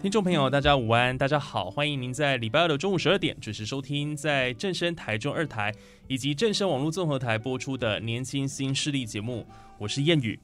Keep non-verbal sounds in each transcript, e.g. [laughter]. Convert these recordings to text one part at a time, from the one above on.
听众朋友，大家午安，大家好，欢迎您在礼拜二的中午十二点准时收听在正声台中二台以及正声网络综合台播出的《年轻新势力》节目，我是谚语。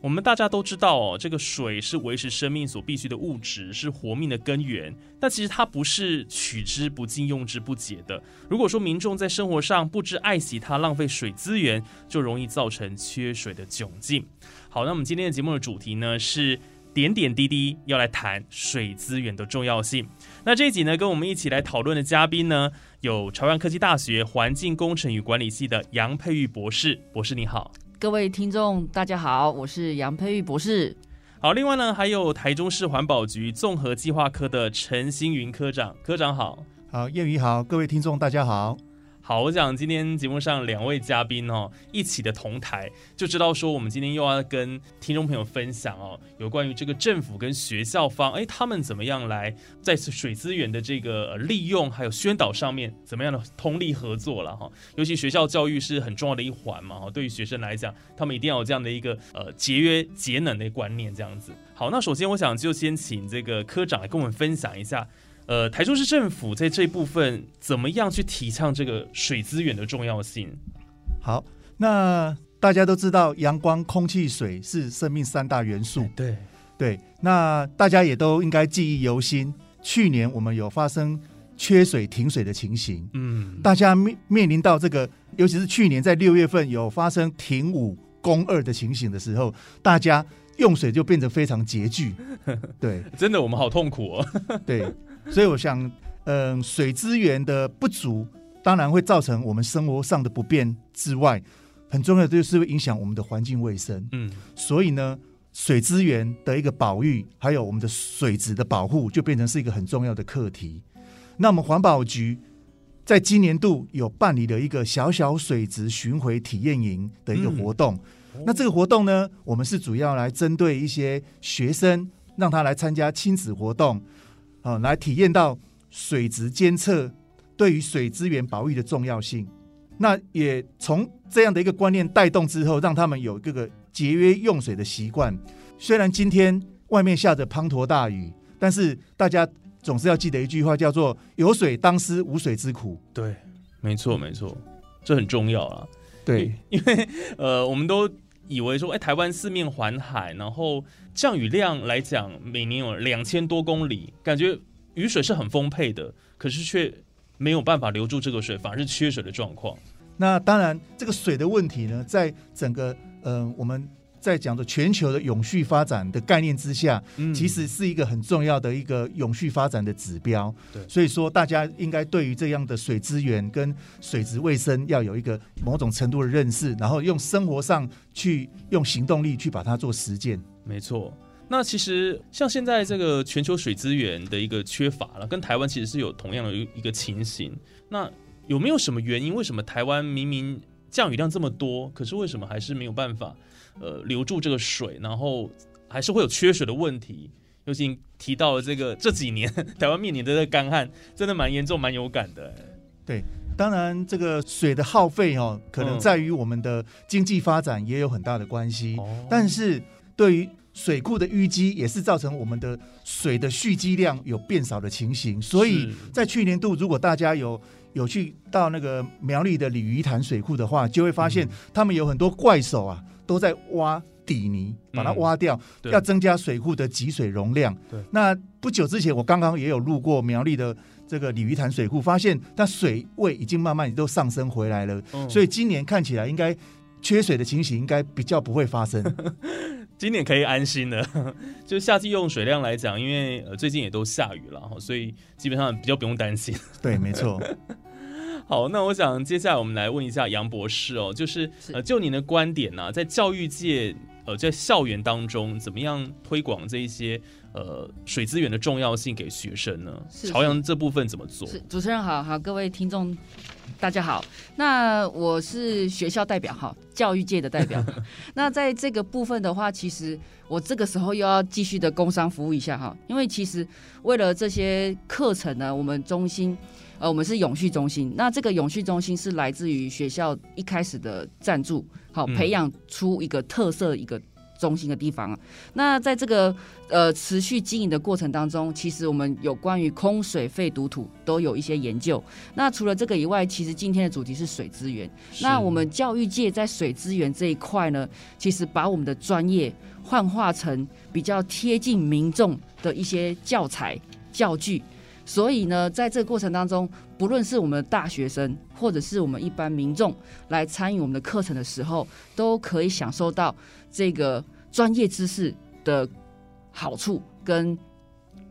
我们大家都知道哦，这个水是维持生命所必须的物质，是活命的根源。但其实它不是取之不尽、用之不竭的。如果说民众在生活上不知爱惜它，浪费水资源，就容易造成缺水的窘境。好，那我们今天的节目的主题呢是。点点滴滴要来谈水资源的重要性。那这一集呢，跟我们一起来讨论的嘉宾呢，有朝阳科技大学环境工程与管理系的杨佩玉博士。博士你好，各位听众大家好，我是杨佩玉博士。好，另外呢，还有台中市环保局综合计划科的陈星云科长。科长好，好，叶宇好，各位听众大家好。好，我想今天节目上两位嘉宾哦，一起的同台，就知道说我们今天又要跟听众朋友分享哦，有关于这个政府跟学校方，哎，他们怎么样来在水资源的这个利用还有宣导上面，怎么样的通力合作了哈？尤其学校教育是很重要的一环嘛，哈，对于学生来讲，他们一定要有这样的一个呃节约节能的观念，这样子。好，那首先我想就先请这个科长来跟我们分享一下。呃，台中市政府在这一部分怎么样去提倡这个水资源的重要性？好，那大家都知道，阳光、空气、水是生命三大元素。对对，那大家也都应该记忆犹新。去年我们有发生缺水停水的情形，嗯，大家面面临到这个，尤其是去年在六月份有发生停五供二的情形的时候，大家用水就变得非常拮据。[laughs] 对，真的我们好痛苦哦。对。所以我想，嗯，水资源的不足，当然会造成我们生活上的不便之外，很重要的就是会影响我们的环境卫生。嗯，所以呢，水资源的一个保育，还有我们的水质的保护，就变成是一个很重要的课题。那我们环保局在今年度有办理了一个小小水质巡回体验营的一个活动。那这个活动呢，我们是主要来针对一些学生，让他来参加亲子活动。啊，来体验到水质监测对于水资源保育的重要性。那也从这样的一个观念带动之后，让他们有这个节约用水的习惯。虽然今天外面下着滂沱大雨，但是大家总是要记得一句话，叫做“有水当思无水之苦”。对，没错，没错，这很重要啊。对，因为呃，我们都以为说，哎，台湾四面环海，然后。降雨量来讲，每年有两千多公里，感觉雨水是很丰沛的，可是却没有办法留住这个水，反而是缺水的状况。那当然，这个水的问题呢，在整个嗯我们。在讲的全球的永续发展的概念之下，嗯其实是一个很重要的一个永续发展的指标。对，所以说大家应该对于这样的水资源跟水质卫生要有一个某种程度的认识，然后用生活上去用行动力去把它做实践。没错。那其实像现在这个全球水资源的一个缺乏了，跟台湾其实是有同样的一个情形。那有没有什么原因？为什么台湾明明降雨量这么多，可是为什么还是没有办法？呃，留住这个水，然后还是会有缺水的问题。尤其提到了这个这几年台湾面临的这个干旱，真的蛮严重、蛮有感的。对，当然这个水的耗费哦，可能在于我们的经济发展也有很大的关系。但是对于水库的淤积，也是造成我们的水的蓄积量有变少的情形。所以在去年度，如果大家有有去到那个苗栗的鲤鱼潭水库的话，就会发现他们有很多怪手啊。都在挖底泥，把它嗯挖掉，对要增加水库的集水容量。对那不久之前我刚刚也有路过苗栗的这个鲤鱼潭水库，发现它水位已经慢慢都上升回来了，嗯所以今年看起来应该缺水的情形应该比较不会发生。[laughs] 今年可以安心了。[laughs] 就夏季用水量来讲，因为呃最近也都下雨了哈，所以基本上比较不用担心。[laughs] 对，没错。好，那我想接下来我们来问一下杨博士哦，就是是呃，就您的观点呢、在教育界呃，在校园当中，怎么样推广这一些呃水资源的重要性给学生呢？是朝阳这部分怎么做？是主持人好，好，各位听众大家好。那我是学校代表哈，教育界的代表。[laughs] 那在这个部分的话，其实我这个时候又要继续的工商服务一下哈，因为其实为了这些课程呢，我们中心。呃，我们是永续中心，那这个永续中心是来自于学校一开始的赞助，好嗯培养出一个特色一个中心的地方啊。那在这个呃持续经营的过程当中，其实我们有关于空水废毒土都有一些研究。那除了这个以外，其实今天的主题是水资源。那我们教育界在水资源这一块呢，其实把我们的专业幻化成比较贴近民众的一些教材教具。所以呢，在这个过程当中，不论是我们的大学生，或者是我们一般民众来参与我们的课程的时候，都可以享受到这个专业知识的好处跟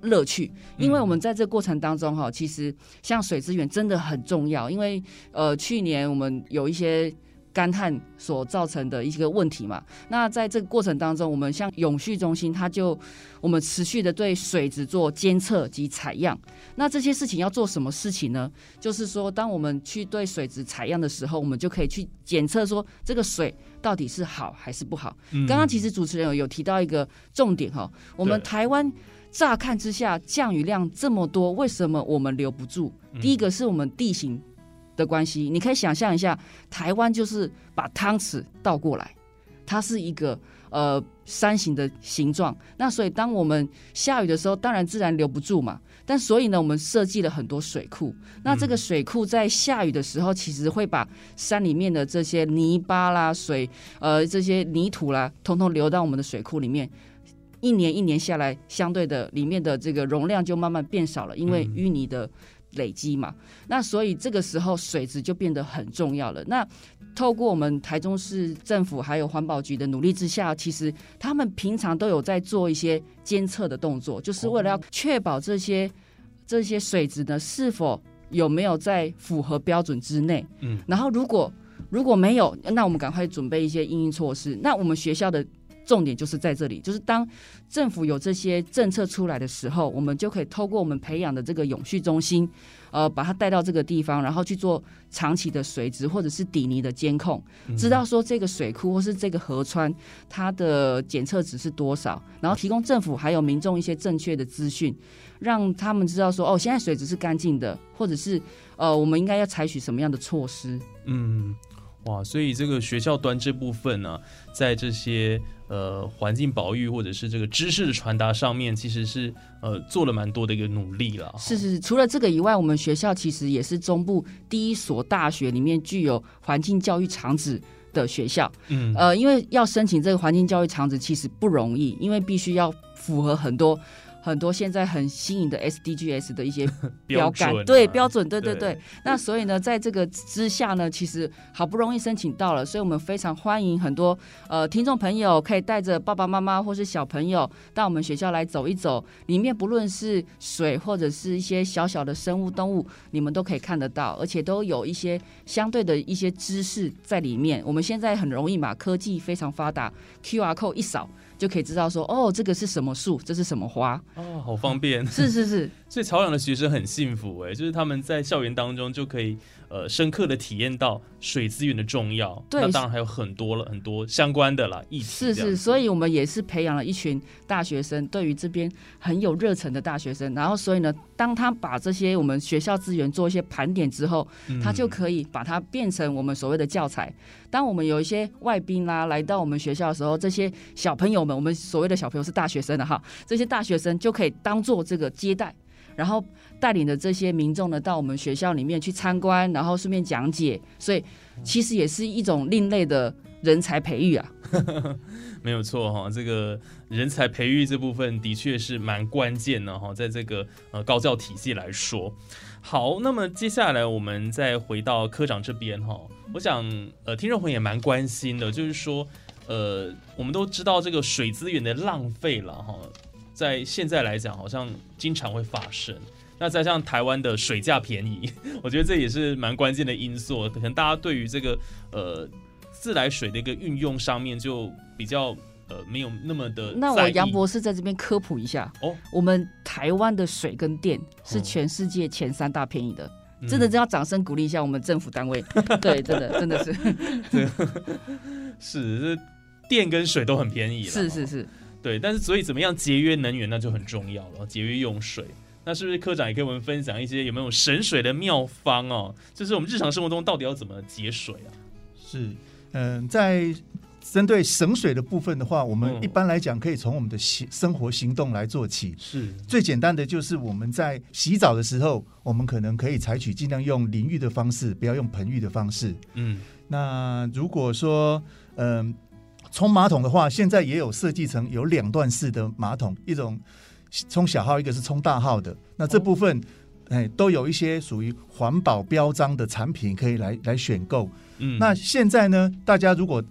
乐趣。因为我们在这过程当中，哈，其实像水资源真的很重要。因为呃，去年我们有一些干旱所造成的一个问题嘛。那在这个过程当中，我们像永续中心，它就我们持续的对水质做监测及采样。那这些事情要做什么事情呢？就是说，当我们去对水质采样的时候，我们就可以去检测说这个水到底是好还是不好。嗯刚刚其实主持人有有提到一个重点哈，我们台湾乍看之下降雨量这么多，为什么我们留不住？嗯第一个是我们地形的关系，你可以想象一下，台湾就是把汤匙倒过来，它是一个呃山形的形状。那所以当我们下雨的时候，当然自然留不住嘛。但所以呢，我们设计了很多水库。那这个水库在下雨的时候，其实会把山里面的这些泥巴啦、水呃这些泥土啦，通通流到我们的水库里面。一年一年下来，相对的里面的这个容量就慢慢变少了，因为嗯淤泥的累积嘛。那所以这个时候水质就变得很重要了。那透过我们台中市政府还有环保局的努力之下，其实他们平常都有在做一些监测的动作，就是为了要确保这些这些水质呢是否有没有在符合标准之内。嗯，然后如果如果没有，那我们赶快准备一些应应措施。那我们学校的重点就是在这里，就是当政府有这些政策出来的时候，我们就可以透过我们培养的这个永续中心，呃，把它带到这个地方，然后去做长期的水质或者是底泥的监控，嗯知道说这个水库或是这个河川它的检测值是多少，然后提供政府还有民众一些正确的资讯，让他们知道说哦，现在水质是干净的，或者是呃，我们应该要采取什么样的措施。嗯，哇，所以这个学校端这部分呢、在这些呃环境保育或者是这个知识的传达上面，其实是呃做了蛮多的一个努力了。是是，除了这个以外，我们学校其实也是中部第一所大学里面具有环境教育场址的学校。嗯，呃，因为要申请这个环境教育场址其实不容易，因为必须要符合很多很多现在很新颖的 SDGs 的一些 [laughs] 标杆，对标准，对对对对。那所以呢，在这个之下呢，其实好不容易申请到了，所以我们非常欢迎很多呃听众朋友可以带着爸爸妈妈或是小朋友到我们学校来走一走，里面不论是水或者是一些小小的生物动物，你们都可以看得到，而且都有一些相对的一些知识在里面。我们现在很容易嘛，科技非常发达，QR code 一扫就可以知道说，哦，这个是什么树，这是什么花。哦，好方便。是是是，所以朝阳的学生很幸福哎，就是他们在校园当中就可以呃深刻的体验到水资源的重要。对那当然还有很多了很多相关的啦议题。是是，所以我们也是培养了一群大学生，对于这边很有热忱的大学生。然后，所以呢，当他把这些我们学校资源做一些盘点之后，他就嗯可以把它变成我们所谓的教材。当我们有一些外宾啦、来到我们学校的时候，这些小朋友们，我们所谓的小朋友是大学生的哈，这些大学生就可以当做这个接待。然后带领着这些民众呢到我们学校里面去参观，然后顺便讲解，所以其实也是一种另类的人才培育啊。[laughs] 没有错哈，这个人才培育这部分的确是蛮关键的哈，在这个呃高教体系来说。好，那么接下来我们再回到科长这边哈，我想呃听众朋友也蛮关心的，就是说呃我们都知道这个水资源的浪费了哈，在现在来讲好像经常会发生。那再像台湾的水价便宜，[laughs] 我觉得这也是蛮关键的因素，可能大家对于这个呃。自来水的一个运用上面就比较呃没有那么的。那我杨博士在这边科普一下哦，我们台湾的水跟电是全世界前三大便宜的，真的真要掌声鼓励一下我们政府单位。[laughs] 对，真的真的是，[laughs] 是这电跟水都很便宜了。是是是，对，但是所以怎么样节约能源那就很重要了，节约用水。那是不是科长也跟我们分享一些有没有省水的妙方哦？就是我们日常生活中到底要怎么节水啊？是。嗯，在针对省水的部分的话，我们一般来讲可以从我们的行生活行动来做起。是最简单的，就是我们在洗澡的时候，我们可能可以采取尽量用淋浴的方式，不要用盆浴的方式。嗯，那如果说嗯冲马桶的话，现在也有设计成有两段式的马桶，一种冲小号，一个是冲大号的。那这部分哎都有一些属于环保标章的产品可以来来选购。嗯那现在呢？大家如果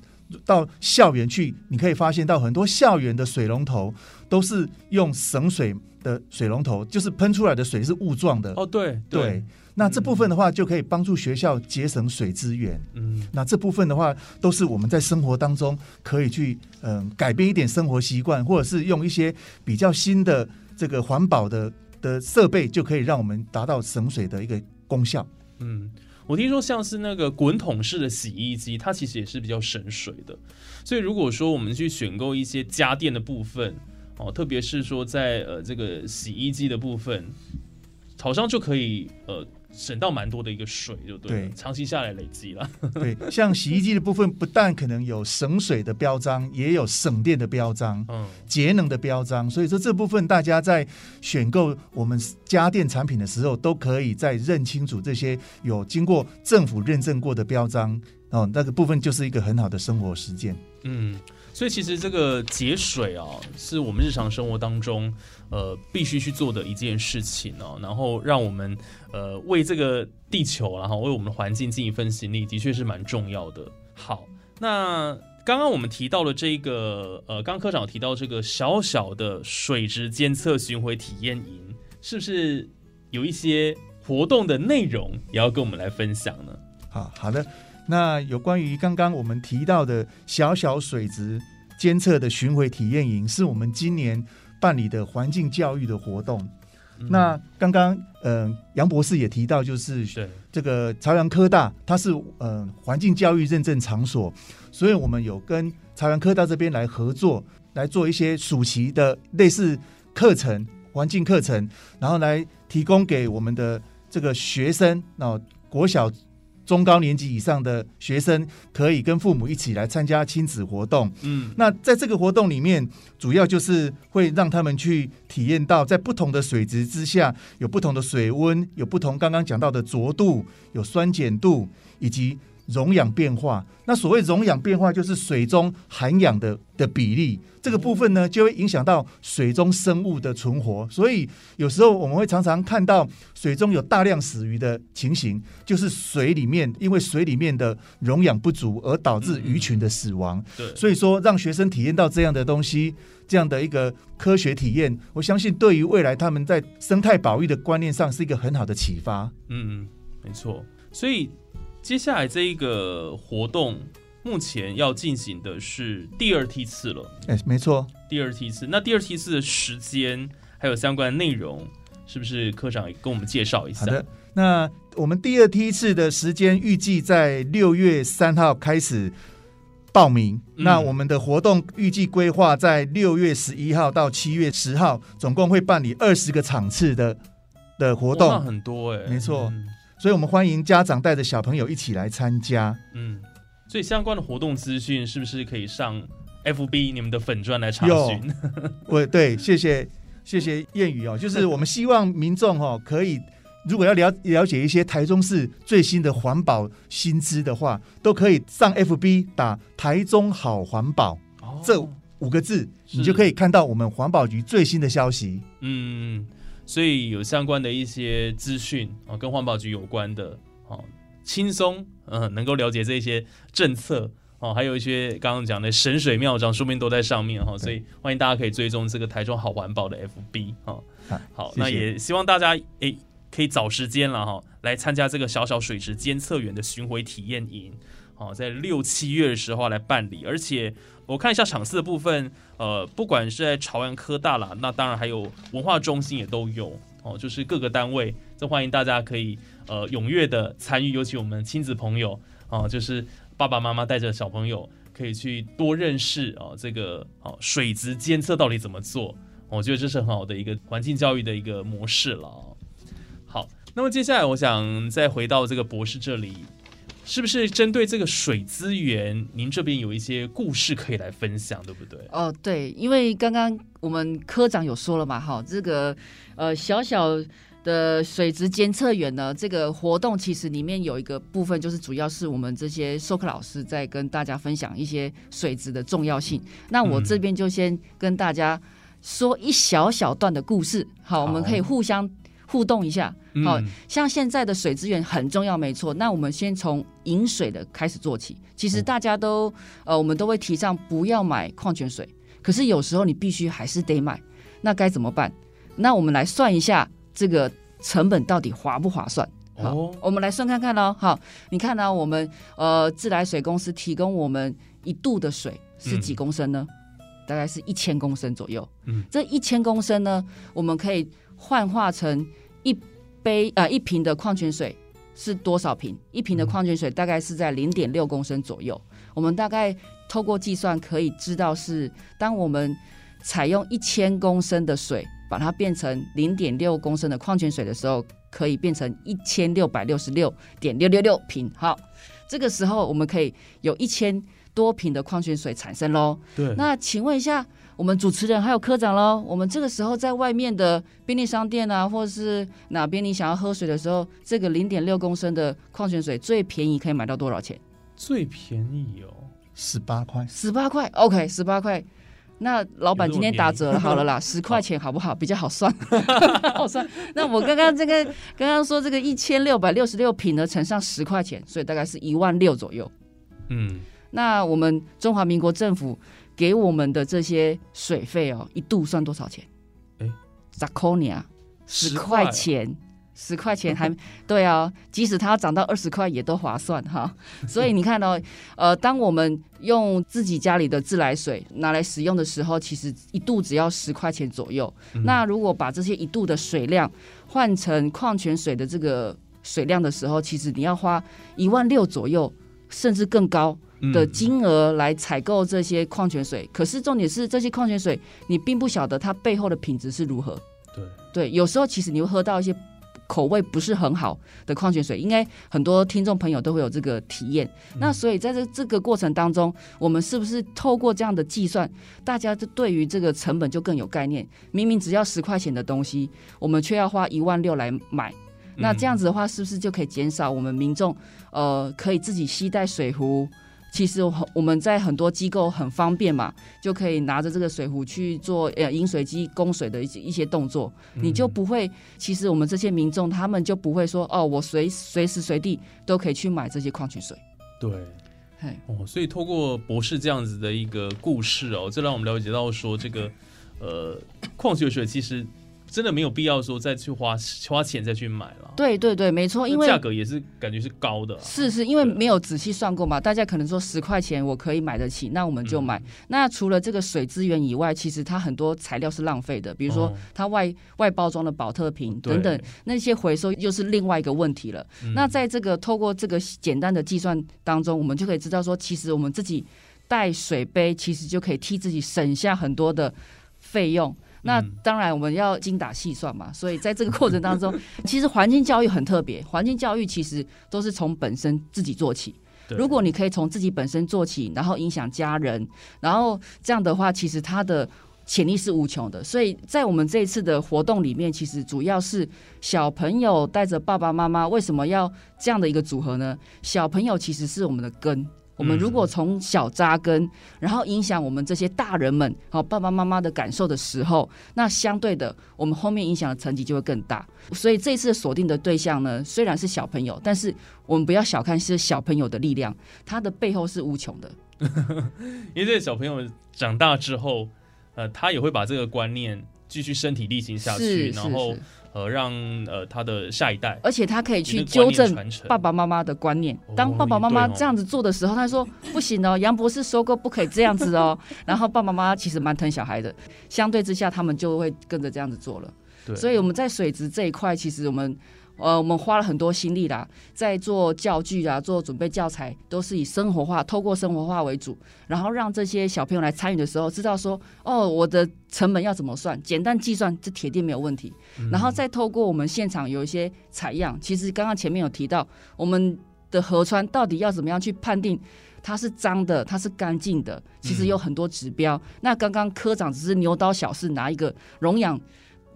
到校园去，你可以发现到很多校园的水龙头都是用省水的水龙头，就是喷出来的水是雾状的。哦，对对。那这部分的话，就可以帮助学校节省水资源。嗯，那这部分的话，都是我们在生活当中可以去嗯改变一点生活习惯，或者是用一些比较新的这个环保的的设备，就可以让我们达到省水的一个功效。嗯。我听说像是那个滚筒式的洗衣机，它其实也是比较省水的。所以如果说我们去选购一些家电的部分，哦，特别是说在呃这个洗衣机的部分，好像就可以呃。省到蛮多的一个水，就对，长期下来累积了。[laughs] 对，像洗衣机的部分，不但可能有省水的标章，也有省电的标章，嗯，节能的标章。所以说这部分大家在选购我们家电产品的时候，都可以在认清楚这些有经过政府认证过的标章哦，那个部分就是一个很好的生活实践。嗯。所以其实这个节水啊，是我们日常生活当中呃必须去做的一件事情哦。然后让我们呃为这个地球，然后为我们的环境尽一份心力，的确是蛮重要的。好，那刚刚我们提到了这个呃，刚科长提到这个小小的水质监测巡回体验营，是不是有一些活动的内容也要跟我们来分享呢？好好的。那有关于刚刚我们提到的小小水质监测的巡回体验营，是我们今年办理的环境教育的活动。那刚刚呃杨博士也提到，就是这个朝阳科大，它是呃环境教育认证场所，所以我们有跟朝阳科大这边来合作，来做一些暑期的类似课程、环境课程，然后来提供给我们的这个学生，那国小。中高年级以上的学生可以跟父母一起来参加亲子活动。嗯，那在这个活动里面，主要就是会让他们去体验到，在不同的水质之下，有不同的水温，有不同刚刚讲到的浊度，有酸碱度，以及。溶氧变化，那所谓溶氧变化就是水中含氧的的比例，这个部分呢就会影响到水中生物的存活。所以有时候我们会常常看到水中有大量死鱼的情形，就是水里面因为水里面的溶氧不足而导致鱼群的死亡。对，所以说让学生体验到这样的东西，这样的一个科学体验，我相信对于未来他们在生态保育的观念上是一个很好的启发。嗯，没错，所以。接下来这一个活动，目前要进行的是第二梯次了。哎，没错，第二梯次。那第二梯次的时间还有相关的内容，是不是科长也跟我们介绍一下？好的，那我们第二梯次的时间预计在六月三号开始报名。那我们的活动预计规划在六月十一号到七月十号，总共会办理二十个场次的的活动，很多哎，没错。所以，我们欢迎家长带着小朋友一起来参加。嗯，所以相关的活动资讯是不是可以上 FB 你们的粉砖来查询？[laughs] 我对，谢谢谢谢谚语哦，就是我们希望民众哦可以，如果要了了解一些台中市最新的环保新知的话，都可以上 FB 打“台中好环保”这五个字，你就可以看到我们环保局最新的消息。嗯，所以有相关的一些资讯啊，跟环保局有关的，哦，轻松嗯，能够了解这些政策。哦，还有一些刚刚讲的神水妙招，说明都在上面哈，所以欢迎大家可以追踪这个台中好环保的 FB 哈。好，那也希望大家诶可以找时间了哈，来参加这个小小水池监测员的巡回体验营。好，在六七月的时候来办理，而且我看一下场次的部分，呃，不管是在朝阳科大啦，那当然还有文化中心也都有哦，就是各个单位，都欢迎大家可以呃踊跃的参与，尤其我们亲子朋友啊，就是。爸爸妈妈带着小朋友可以去多认识啊，这个哦水质监测到底怎么做？我觉得这是很好的一个环境教育的一个模式了。好，那么接下来我想再回到这个博士这里，是不是针对这个水资源，您这边有一些故事可以来分享，对不对？哦，对，因为刚刚我们科长有说了嘛，哈，这个呃小小。的水质监测员呢？这个活动其实里面有一个部分，就是主要是我们这些授课老师在跟大家分享一些水质的重要性。那我这边就先跟大家说一小小段的故事，好，我们可以互相互动一下。好像现在的水资源很重要，没错。那我们先从饮水的开始做起。其实大家都呃，我们都会提倡不要买矿泉水，可是有时候你必须还是得买，那该怎么办？那我们来算一下。这个成本到底划不划算？好，我们来算看看喽。好，你看呢？我们呃自来水公司提供我们一度的水是几公升呢？大概是一千公升左右。嗯，这一千公升呢，我们可以幻化成一杯啊一瓶的矿泉水是多少瓶？一瓶的矿泉水大概是在零点六公升左右。我们大概透过计算可以知道，是当我们采用一千公升的水。把它变成零点六公升的矿泉水的时候，可以变成一千六百六十六点六六六瓶。好，这个时候我们可以有一千多瓶的矿泉水产生喽。对。那请问一下，我们主持人还有科长喽，我们这个时候在外面的便利商店啊，或者是哪边你想要喝水的时候，这个零点六公升的矿泉水最便宜可以买到多少钱？最便宜哦，十八块。十八块，OK，十八块。那老板今天打折了，好了啦，十块钱好不好？比较好算，[laughs] 好算。那我刚刚这个刚刚说这个一千六百六十六瓶呢，乘上十块钱，所以大概是一万六左右。嗯，那我们中华民国政府给我们的这些水费哦，一度算多少钱？哎，十块尼十块钱。十块钱还 [laughs] 对啊，即使它要涨到二十块也都划算哈。[laughs] 所以你看到，呃，当我们用自己家里的自来水拿来使用的时候，其实一度只要十块钱左右。那如果把这些一度的水量换成矿泉水的这个水量的时候，其实你要花一万六左右，甚至更高的金额来采购这些矿泉水。可是重点是，这些矿泉水你并不晓得它背后的品质是如何。对对，有时候其实你会喝到一些。口味不是很好的矿泉水，应该很多听众朋友都会有这个体验。那所以在这这个过程当中，我们是不是透过这样的计算，大家就对于这个成本就更有概念？明明只要十块钱的东西，我们却要花一万六来买，那这样子的话，是不是就可以减少我们民众呃可以自己携带水壶？其实我我们在很多机构很方便嘛，就可以拿着这个水壶去做呃饮水机供水的一些一些动作，你就不会。其实我们这些民众他们就不会说哦，我随随时随地都可以去买这些矿泉水。对，哦，所以透过博士这样子的一个故事哦，这让我们了解到说这个呃矿泉水其实。真的没有必要说再去花花钱再去买了。对对对，没错，因为价格也是感觉是高的。是是，因为没有仔细算过嘛，大家可能说十块钱我可以买得起，那我们就买。那除了这个水资源以外，其实它很多材料是浪费的，比如说它外外包装的保特瓶等等，那些回收又是另外一个问题了。那在这个透过这个简单的计算当中，我们就可以知道说，其实我们自己带水杯，其实就可以替自己省下很多的费用。那当然，我们要精打细算嘛。所以在这个过程当中，[laughs] 其实环境教育很特别。环境教育其实都是从本身自己做起。如果你可以从自己本身做起，然后影响家人，然后这样的话，其实它的潜力是无穷的。所以在我们这一次的活动里面，其实主要是小朋友带着爸爸妈妈，为什么要这样的一个组合呢？小朋友其实是我们的根。我们如果从小扎根，然后影响我们这些大人们，好爸爸妈妈的感受的时候，那相对的，我们后面影响的层级就会更大。所以这次锁定的对象呢，虽然是小朋友，但是我们不要小看是小朋友的力量，他的背后是无穷的。[laughs] 因为这个小朋友长大之后，呃，他也会把这个观念继续身体力行下去，然后。呃，让呃他的下一代，而且他可以去纠正爸爸妈妈的观念。当爸爸妈妈这样子做的时候，他说不行哦，杨博士说过不可以这样子哦。[laughs] 然后爸爸妈妈其实蛮疼小孩的，相对之下，他们就会跟着这样子做了。所以我们在水质这一块，其实我们。呃，我们花了很多心力啦，在做教具啊，做准备教材，都是以生活化，透过生活化为主，然后让这些小朋友来参与的时候，知道说，哦，我的成本要怎么算，简单计算，这铁定没有问题。然后再透过我们现场有一些采样，其实刚刚前面有提到，我们的河川到底要怎么样去判定它是脏的，它是干净的，其实有很多指标。那刚刚科长只是牛刀小试，拿一个溶氧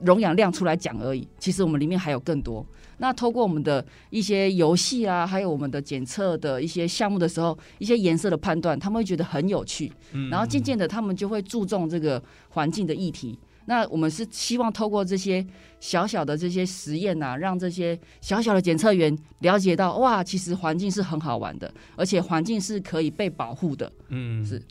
溶氧量出来讲而已，其实我们里面还有更多。那透过我们的一些游戏啊，还有我们的检测的一些项目的时候，一些颜色的判断，他们会觉得很有趣。嗯，然后渐渐的，他们就会注重这个环境的议题。那我们是希望透过这些小小的这些实验呐，让这些小小的检测员了解到，哇，其实环境是很好玩的，而且环境是可以被保护的。嗯，是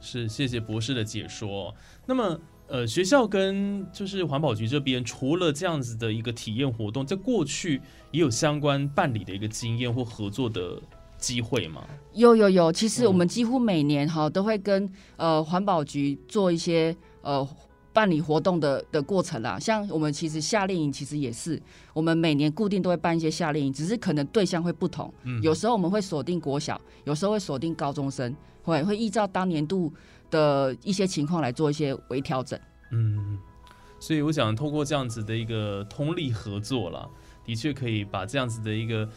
是，谢谢博士的解说。那么。呃，学校跟就是环保局这边，除了这样子的一个体验活动，在过去也有相关办理的一个经验或合作的机会吗？有有有，其实我们几乎每年哈都会跟呃环保局做一些呃办理活动的的过程啦。像我们其实夏令营其实也是，我们每年固定都会办一些夏令营，只是可能对象会不同。嗯，有时候我们会锁定国小，有时候会锁定高中生，会会依照当年度。的一些情况来做一些微调整。嗯，所以我想通过这样子的一个通力合作了，的确可以把这样子的一个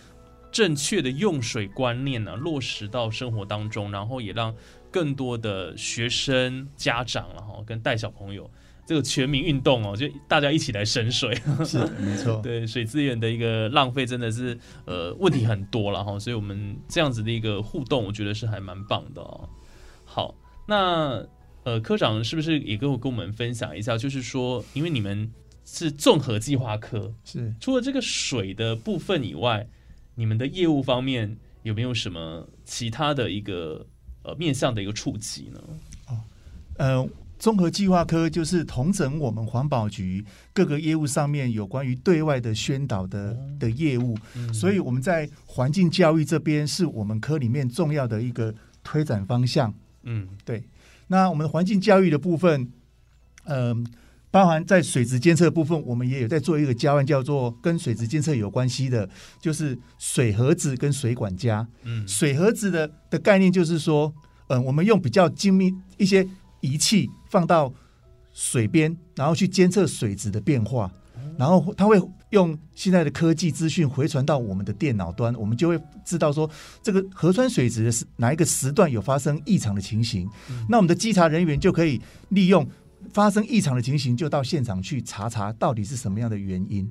正确的用水观念呢落实到生活当中，然后也让更多的学生、家长然后跟带小朋友这个全民运动哦，就大家一起来省水。是没错，对水资源的一个浪费真的是呃问题很多了哈，所以我们这样子的一个互动，我觉得是还蛮棒的哦。好。那呃，科长是不是也跟我跟我们分享一下？就是说，因为你们是综合计划科，是除了这个水的部分以外，你们的业务方面有没有什么其他的一个呃面向的一个触及呢？哦，呃，综合计划科就是同整我们环保局各个业务上面有关于对外的宣导的的业务，所以我们在环境教育这边是我们科里面重要的一个推展方向。嗯，对。那我们的环境教育的部分，嗯，包含在水质监测部分，我们也有在做一个教案，叫做跟水质监测有关系的，就是水盒子跟水管家。嗯，水盒子的的概念就是说，嗯，我们用比较精密一些仪器放到水边，然后去监测水质的变化。然后它会用现在的科技资讯回传到我们的电脑端，我们就会知道说这个河川水质是哪一个时段有发生异常的情形，那我们的稽查人员就可以利用发生异常的情形，就到现场去查查到底是什么样的原因。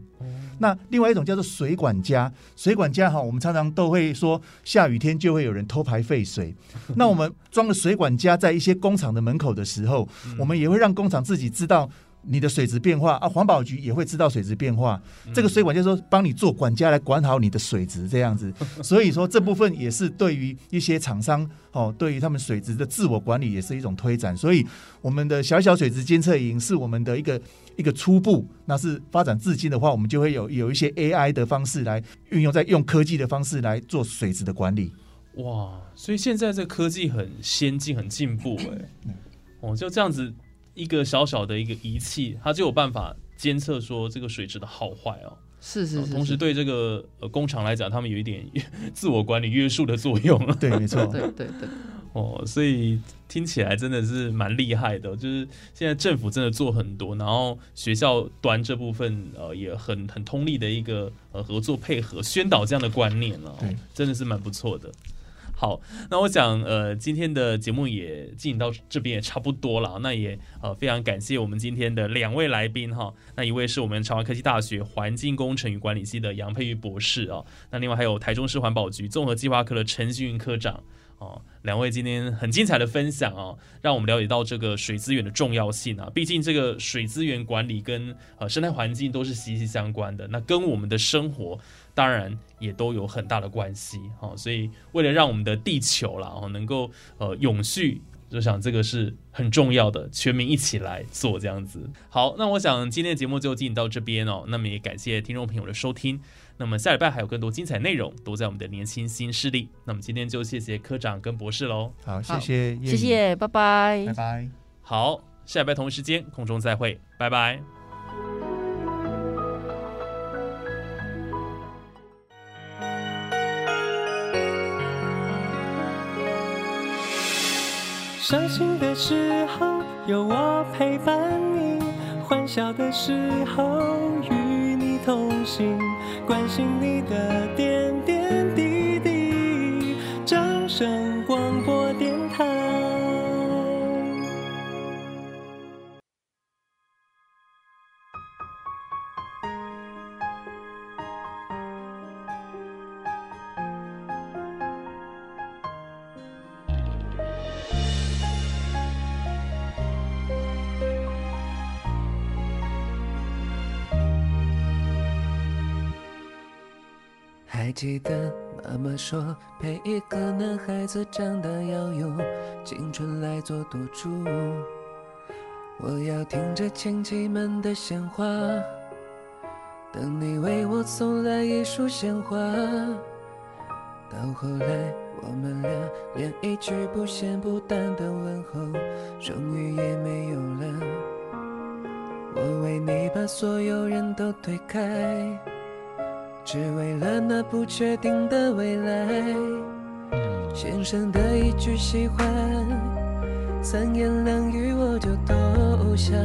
那另外一种叫做水管家，水管家哈，我们常常都会说下雨天就会有人偷排废水，[laughs] 那我们装了水管家在一些工厂的门口的时候，我们也会让工厂自己知道。你的水质变化啊，环保局也会知道水质变化。这个水管就是说帮你做管家来管好你的水质这样子。[laughs] 所以说这部分也是对于一些厂商哦，对于他们水质的自我管理也是一种推展。所以我们的小小水质监测营是我们的一个一个初步。那是发展至今的话，我们就会有有一些 AI 的方式来运用，在用科技的方式来做水质的管理。哇，所以现在这科技很先进、很进步哎。哦，就这样子。一个小小的一个仪器，它就有办法监测说这个水质的好坏哦。是是是。同时对这个呃工厂来讲，他们有一点自我管理约束的作用。[laughs] 对，没错。对对对。哦，所以听起来真的是蛮厉害的。就是现在政府真的做很多，然后学校端这部分呃也很很通力的一个呃合作配合宣导这样的观念了。对，真的是蛮不错的。好，那我想，呃，今天的节目也进行到这边也差不多了。那也呃非常感谢我们今天的两位来宾哈。那一位是我们长华科技大学环境工程与管理系的杨佩瑜博士啊。那另外还有台中市环保局综合计划科的陈新云科长哦。两位今天很精彩的分享啊，让我们了解到这个水资源的重要性啊。毕竟这个水资源管理跟呃生态环境都是息息相关的，那跟我们的生活。当然也都有很大的关系，哈，所以为了让我们的地球啦，哦，能够呃永续，就想这个是很重要的，全民一起来做这样子。好，那我想今天的节目就进行到这边哦，那么也感谢听众朋友的收听，那么下礼拜还有更多精彩内容都在我们的年轻新势力。那么今天就谢谢科长跟博士喽，好，谢谢，谢谢，拜拜，拜拜，好，下礼拜同一时间空中再会，拜拜。伤心的时候有我陪伴你，欢笑的时候与你同行，关心你的点记得妈妈说，陪一个男孩子长大要用青春来做赌注。我要听着亲戚们的闲话，等你为我送来一束鲜花。到后来，我们俩连一句不咸不淡的问候，终于也没有了。我为你把所有人都推开。只为了那不确定的未来，先生的一句喜欢，三言两语我就投降。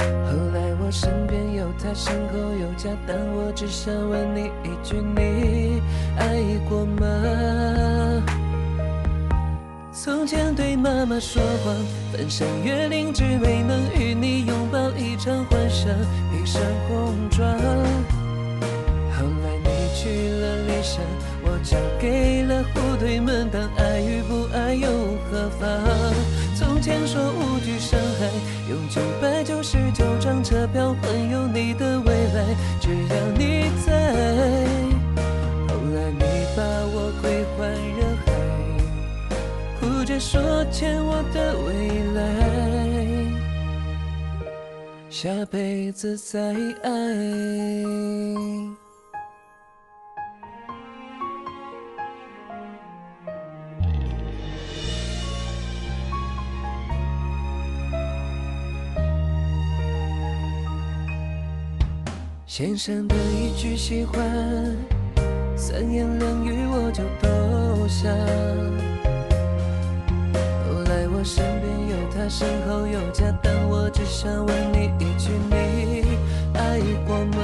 后来我身边有他，身后有家，但我只想问你一句：你爱过吗？从前对妈妈说谎，翻山越岭，只为能与你拥抱一场幻想，披上红妆。后来你去了理想，我嫁给了部队们，但爱与不爱又何妨？从前说无惧伤害，用九百九十九张车票环游你的未来，只要你在。后来你把我归还人海。哭着说欠我的未来，下辈子再爱。先生的一句喜欢，三言两语我就投降。身边有他，身后有家，但我只想问你一句：你爱过吗？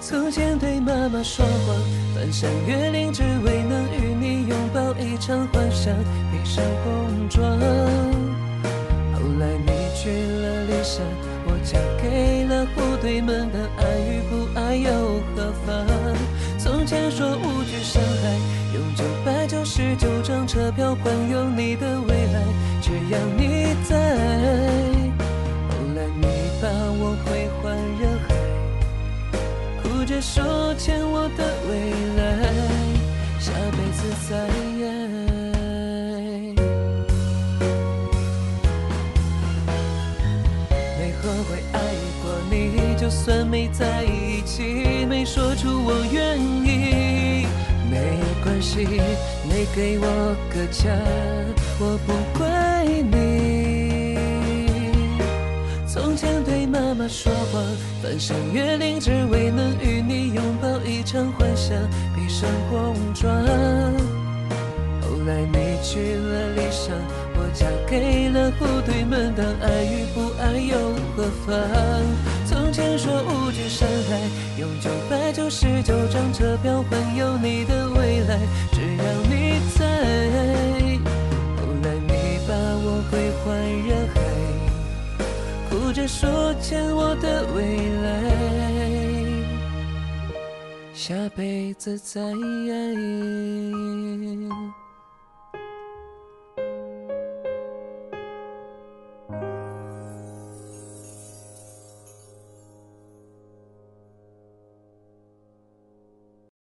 从前对妈妈说谎，翻山越岭，只为能与你拥抱一场幻想，披上红妆。后来你去了理想，我嫁给了部队们，但爱与不爱又何妨？从前说无惧伤害。十九张车票环游你的未来，只要你在。后来你把我归还人海，哭着说欠我的未来，下辈子再爱。没后悔爱过你，就算没在一起，没说出我愿意。没关系，没给我个家，我不怪你。从前对妈妈说谎，翻山越岭，只为能与你拥抱一场幻想，披上红妆。后来你去了理想，我嫁给了部队们，当爱与不爱又何妨？前说无惧山海。用九百九十九张车票环游你的未来，只要你在。后来你把我归还人海，哭着说欠我的未来，下辈子再爱。